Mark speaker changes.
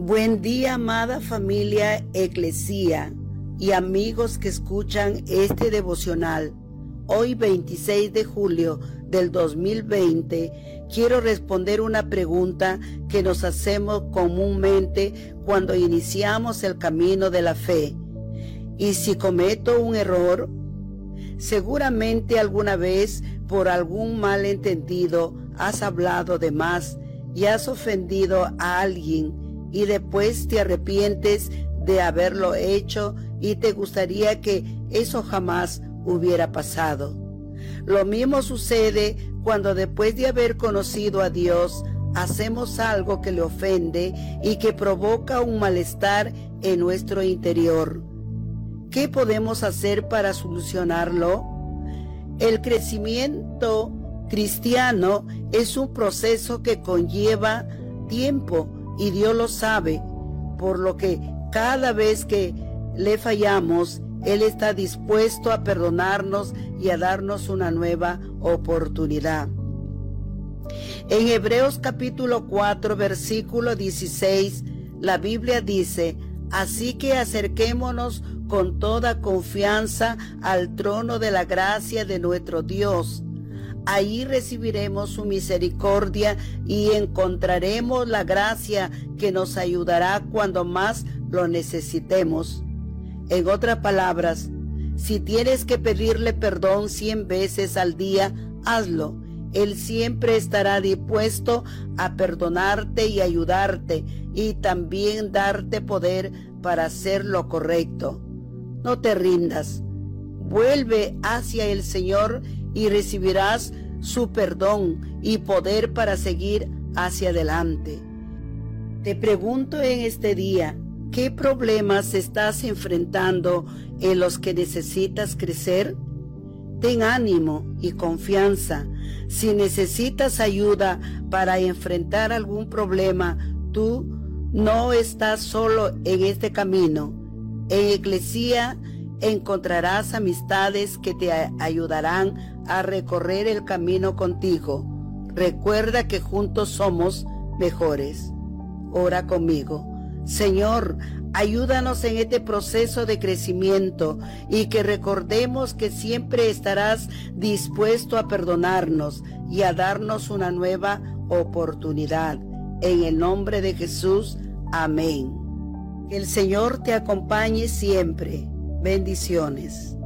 Speaker 1: Buen día, amada familia Eclesía y amigos que escuchan este devocional. Hoy 26 de julio del 2020 quiero responder una pregunta que nos hacemos comúnmente cuando iniciamos el camino de la fe. ¿Y si cometo un error? Seguramente alguna vez por algún malentendido has hablado de más y has ofendido a alguien y después te arrepientes de haberlo hecho y te gustaría que eso jamás hubiera pasado. Lo mismo sucede cuando después de haber conocido a Dios hacemos algo que le ofende y que provoca un malestar en nuestro interior. ¿Qué podemos hacer para solucionarlo? El crecimiento cristiano es un proceso que conlleva tiempo y Dios lo sabe, por lo que cada vez que le fallamos, Él está dispuesto a perdonarnos y a darnos una nueva oportunidad. En Hebreos capítulo 4, versículo 16, la Biblia dice, Así que acerquémonos con toda confianza al trono de la gracia de nuestro Dios Ahí recibiremos su misericordia y encontraremos la gracia que nos ayudará cuando más lo necesitemos. En otras palabras, si tienes que pedirle perdón cien veces al día, hazlo. Él siempre estará dispuesto a perdonarte y ayudarte y también darte poder para hacer lo correcto. No te rindas. Vuelve hacia el Señor y recibirás su perdón y poder para seguir hacia adelante. Te pregunto en este día, ¿qué problemas estás enfrentando en los que necesitas crecer? Ten ánimo y confianza. Si necesitas ayuda para enfrentar algún problema, tú no estás solo en este camino. En Iglesia encontrarás amistades que te ayudarán a recorrer el camino contigo. Recuerda que juntos somos mejores. Ora conmigo. Señor, ayúdanos en este proceso de crecimiento y que recordemos que siempre estarás dispuesto a perdonarnos y a darnos una nueva oportunidad. En el nombre de Jesús, amén. Que el Señor te acompañe siempre Bendiciones.